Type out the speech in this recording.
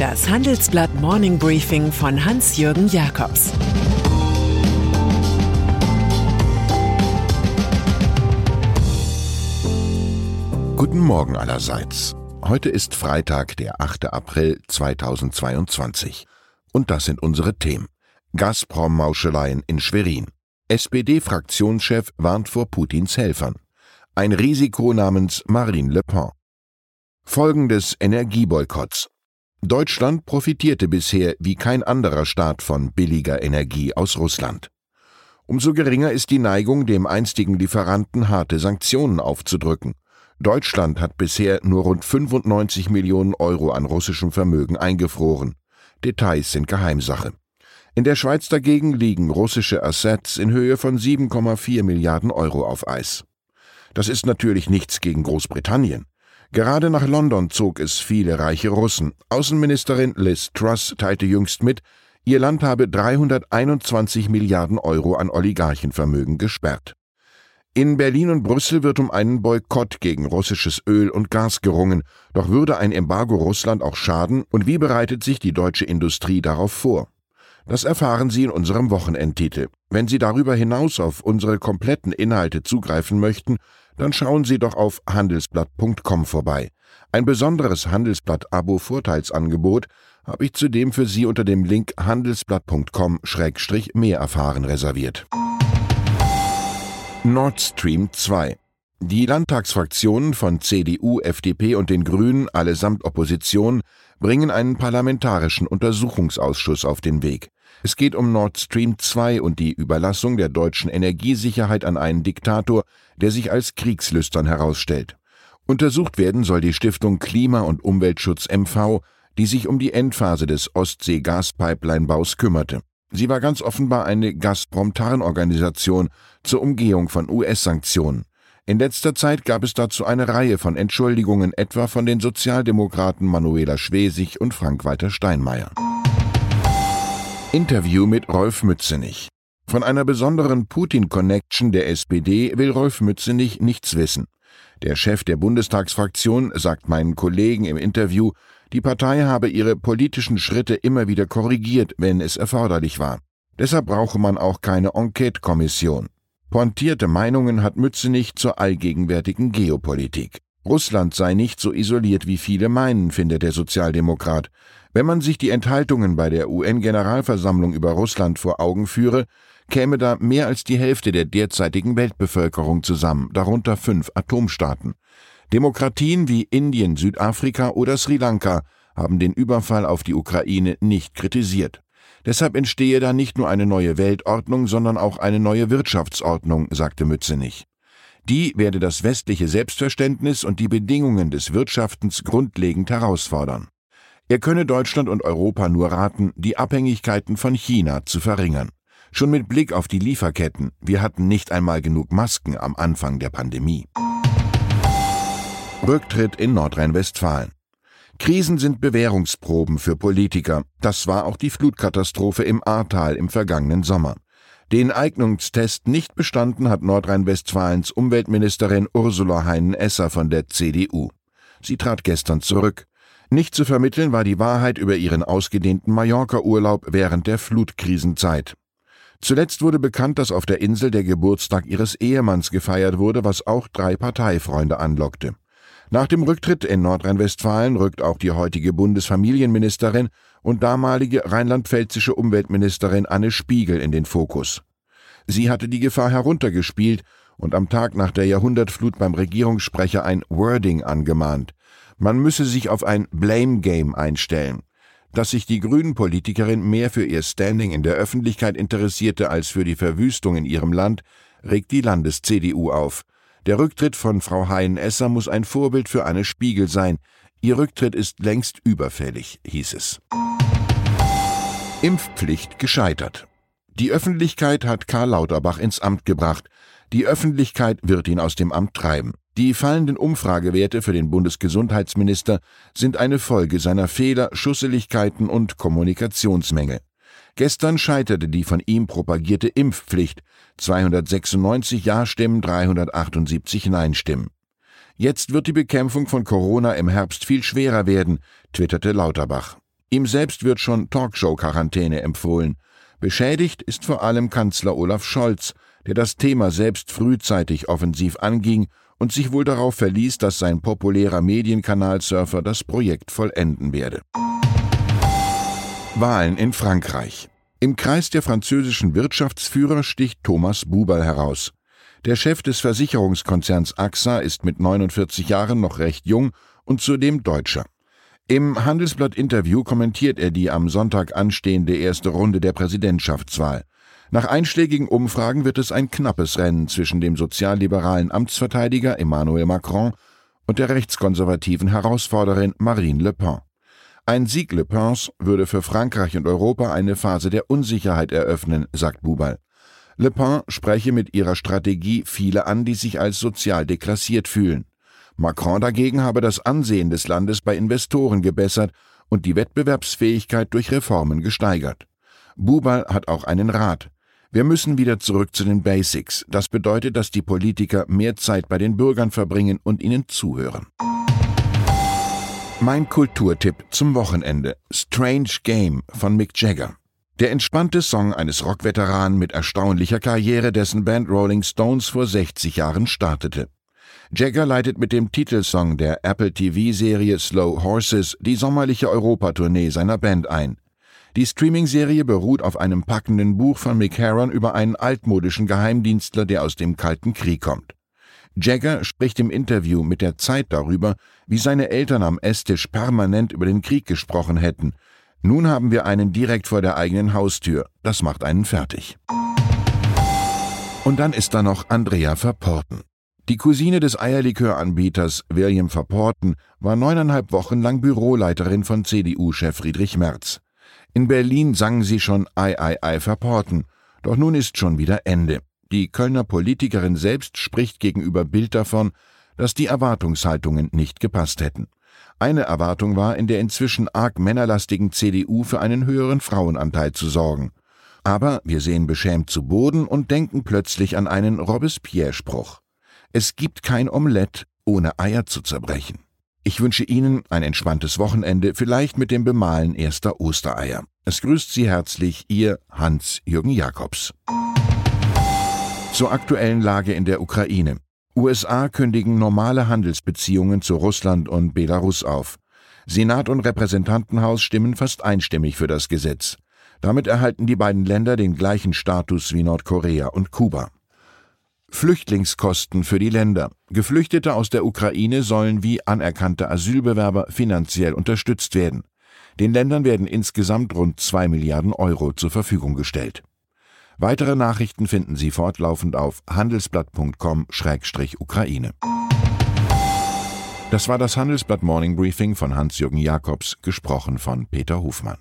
Das Handelsblatt Morning Briefing von Hans-Jürgen Jakobs Guten Morgen allerseits. Heute ist Freitag, der 8. April 2022. Und das sind unsere Themen. Gazprom-Mauscheleien in Schwerin. SPD-Fraktionschef warnt vor Putins Helfern. Ein Risiko namens Marine Le Pen. Folgen des Energieboykotts. Deutschland profitierte bisher wie kein anderer Staat von billiger Energie aus Russland. Umso geringer ist die Neigung, dem einstigen Lieferanten harte Sanktionen aufzudrücken. Deutschland hat bisher nur rund 95 Millionen Euro an russischem Vermögen eingefroren. Details sind Geheimsache. In der Schweiz dagegen liegen russische Assets in Höhe von 7,4 Milliarden Euro auf Eis. Das ist natürlich nichts gegen Großbritannien. Gerade nach London zog es viele reiche Russen. Außenministerin Liz Truss teilte jüngst mit, ihr Land habe 321 Milliarden Euro an Oligarchenvermögen gesperrt. In Berlin und Brüssel wird um einen Boykott gegen russisches Öl und Gas gerungen. Doch würde ein Embargo Russland auch schaden? Und wie bereitet sich die deutsche Industrie darauf vor? Das erfahren Sie in unserem Wochenendtitel. Wenn Sie darüber hinaus auf unsere kompletten Inhalte zugreifen möchten, dann schauen Sie doch auf handelsblatt.com vorbei. Ein besonderes Handelsblatt-Abo-Vorteilsangebot habe ich zudem für Sie unter dem Link handelsblatt.com-mehr erfahren reserviert. Nord Stream 2 die Landtagsfraktionen von CDU, FDP und den Grünen, allesamt Opposition, bringen einen parlamentarischen Untersuchungsausschuss auf den Weg. Es geht um Nord Stream 2 und die Überlassung der deutschen Energiesicherheit an einen Diktator, der sich als kriegslüstern herausstellt. Untersucht werden soll die Stiftung Klima- und Umweltschutz MV, die sich um die Endphase des Ostsee-Gaspipeline-Baus kümmerte. Sie war ganz offenbar eine Gazprom-Tarnorganisation zur Umgehung von US-Sanktionen. In letzter Zeit gab es dazu eine Reihe von Entschuldigungen, etwa von den Sozialdemokraten Manuela Schwesig und Frank-Walter Steinmeier. Interview mit Rolf Mützenich. Von einer besonderen Putin-Connection der SPD will Rolf Mützenich nichts wissen. Der Chef der Bundestagsfraktion sagt meinen Kollegen im Interview, die Partei habe ihre politischen Schritte immer wieder korrigiert, wenn es erforderlich war. Deshalb brauche man auch keine Enquete-Kommission. Pointierte Meinungen hat Mützenich zur allgegenwärtigen Geopolitik. Russland sei nicht so isoliert, wie viele meinen, findet der Sozialdemokrat. Wenn man sich die Enthaltungen bei der UN-Generalversammlung über Russland vor Augen führe, käme da mehr als die Hälfte der derzeitigen Weltbevölkerung zusammen, darunter fünf Atomstaaten. Demokratien wie Indien, Südafrika oder Sri Lanka haben den Überfall auf die Ukraine nicht kritisiert. Deshalb entstehe da nicht nur eine neue Weltordnung, sondern auch eine neue Wirtschaftsordnung, sagte Mützenich. Die werde das westliche Selbstverständnis und die Bedingungen des Wirtschaftens grundlegend herausfordern. Er könne Deutschland und Europa nur raten, die Abhängigkeiten von China zu verringern. Schon mit Blick auf die Lieferketten, wir hatten nicht einmal genug Masken am Anfang der Pandemie. Rücktritt in Nordrhein-Westfalen. Krisen sind Bewährungsproben für Politiker. Das war auch die Flutkatastrophe im Ahrtal im vergangenen Sommer. Den Eignungstest nicht bestanden hat Nordrhein-Westfalens Umweltministerin Ursula Heinen-Esser von der CDU. Sie trat gestern zurück. Nicht zu vermitteln war die Wahrheit über ihren ausgedehnten Mallorca-Urlaub während der Flutkrisenzeit. Zuletzt wurde bekannt, dass auf der Insel der Geburtstag ihres Ehemanns gefeiert wurde, was auch drei Parteifreunde anlockte. Nach dem Rücktritt in Nordrhein-Westfalen rückt auch die heutige Bundesfamilienministerin und damalige rheinland-pfälzische Umweltministerin Anne Spiegel in den Fokus. Sie hatte die Gefahr heruntergespielt und am Tag nach der Jahrhundertflut beim Regierungssprecher ein Wording angemahnt. Man müsse sich auf ein Blame Game einstellen. Dass sich die Grünen-Politikerin mehr für ihr Standing in der Öffentlichkeit interessierte als für die Verwüstung in ihrem Land, regt die Landes-CDU auf. Der Rücktritt von Frau Hein-Esser muss ein Vorbild für Anne Spiegel sein. Ihr Rücktritt ist längst überfällig, hieß es. Impfpflicht gescheitert. Die Öffentlichkeit hat Karl Lauterbach ins Amt gebracht. Die Öffentlichkeit wird ihn aus dem Amt treiben. Die fallenden Umfragewerte für den Bundesgesundheitsminister sind eine Folge seiner Fehler, Schusseligkeiten und Kommunikationsmängel. Gestern scheiterte die von ihm propagierte Impfpflicht. 296 Ja-Stimmen, 378 Nein-Stimmen. Jetzt wird die Bekämpfung von Corona im Herbst viel schwerer werden, twitterte Lauterbach. Ihm selbst wird schon Talkshow-Quarantäne empfohlen. Beschädigt ist vor allem Kanzler Olaf Scholz, der das Thema selbst frühzeitig offensiv anging und sich wohl darauf verließ, dass sein populärer Medienkanalsurfer das Projekt vollenden werde. Wahlen in Frankreich. Im Kreis der französischen Wirtschaftsführer sticht Thomas Bubal heraus. Der Chef des Versicherungskonzerns AXA ist mit 49 Jahren noch recht jung und zudem Deutscher. Im Handelsblatt-Interview kommentiert er die am Sonntag anstehende erste Runde der Präsidentschaftswahl. Nach einschlägigen Umfragen wird es ein knappes Rennen zwischen dem sozialliberalen Amtsverteidiger Emmanuel Macron und der rechtskonservativen Herausforderin Marine Le Pen. Ein Sieg Le Pens würde für Frankreich und Europa eine Phase der Unsicherheit eröffnen, sagt Bubal. Le Pen spreche mit ihrer Strategie viele an, die sich als sozial deklassiert fühlen. Macron dagegen habe das Ansehen des Landes bei Investoren gebessert und die Wettbewerbsfähigkeit durch Reformen gesteigert. Bubal hat auch einen Rat. Wir müssen wieder zurück zu den Basics. Das bedeutet, dass die Politiker mehr Zeit bei den Bürgern verbringen und ihnen zuhören. Mein Kulturtipp zum Wochenende: Strange Game von Mick Jagger. Der entspannte Song eines Rockveteranen mit erstaunlicher Karriere, dessen Band Rolling Stones vor 60 Jahren startete. Jagger leitet mit dem Titelsong der Apple TV-Serie Slow Horses die sommerliche Europatournee seiner Band ein. Die Streaming-Serie beruht auf einem packenden Buch von Mick Herron über einen altmodischen Geheimdienstler, der aus dem Kalten Krieg kommt. Jagger spricht im Interview mit der Zeit darüber, wie seine Eltern am Esstisch permanent über den Krieg gesprochen hätten. Nun haben wir einen direkt vor der eigenen Haustür. Das macht einen fertig. Und dann ist da noch Andrea Verporten. Die Cousine des Eierliköranbieters William Verporten war neuneinhalb Wochen lang Büroleiterin von CDU-Chef Friedrich Merz. In Berlin sangen sie schon Ei, Ei, Ei verporten. Doch nun ist schon wieder Ende. Die Kölner Politikerin selbst spricht gegenüber Bild davon, dass die Erwartungshaltungen nicht gepasst hätten. Eine Erwartung war, in der inzwischen arg männerlastigen CDU für einen höheren Frauenanteil zu sorgen. Aber wir sehen beschämt zu Boden und denken plötzlich an einen Robespierre-Spruch. Es gibt kein Omelett, ohne Eier zu zerbrechen. Ich wünsche Ihnen ein entspanntes Wochenende, vielleicht mit dem Bemalen erster Ostereier. Es grüßt Sie herzlich Ihr Hans-Jürgen Jakobs. Zur aktuellen Lage in der Ukraine. USA kündigen normale Handelsbeziehungen zu Russland und Belarus auf. Senat und Repräsentantenhaus stimmen fast einstimmig für das Gesetz. Damit erhalten die beiden Länder den gleichen Status wie Nordkorea und Kuba. Flüchtlingskosten für die Länder. Geflüchtete aus der Ukraine sollen wie anerkannte Asylbewerber finanziell unterstützt werden. Den Ländern werden insgesamt rund zwei Milliarden Euro zur Verfügung gestellt. Weitere Nachrichten finden Sie fortlaufend auf handelsblatt.com-ukraine. Das war das Handelsblatt Morning Briefing von Hans-Jürgen Jakobs, gesprochen von Peter Hofmann.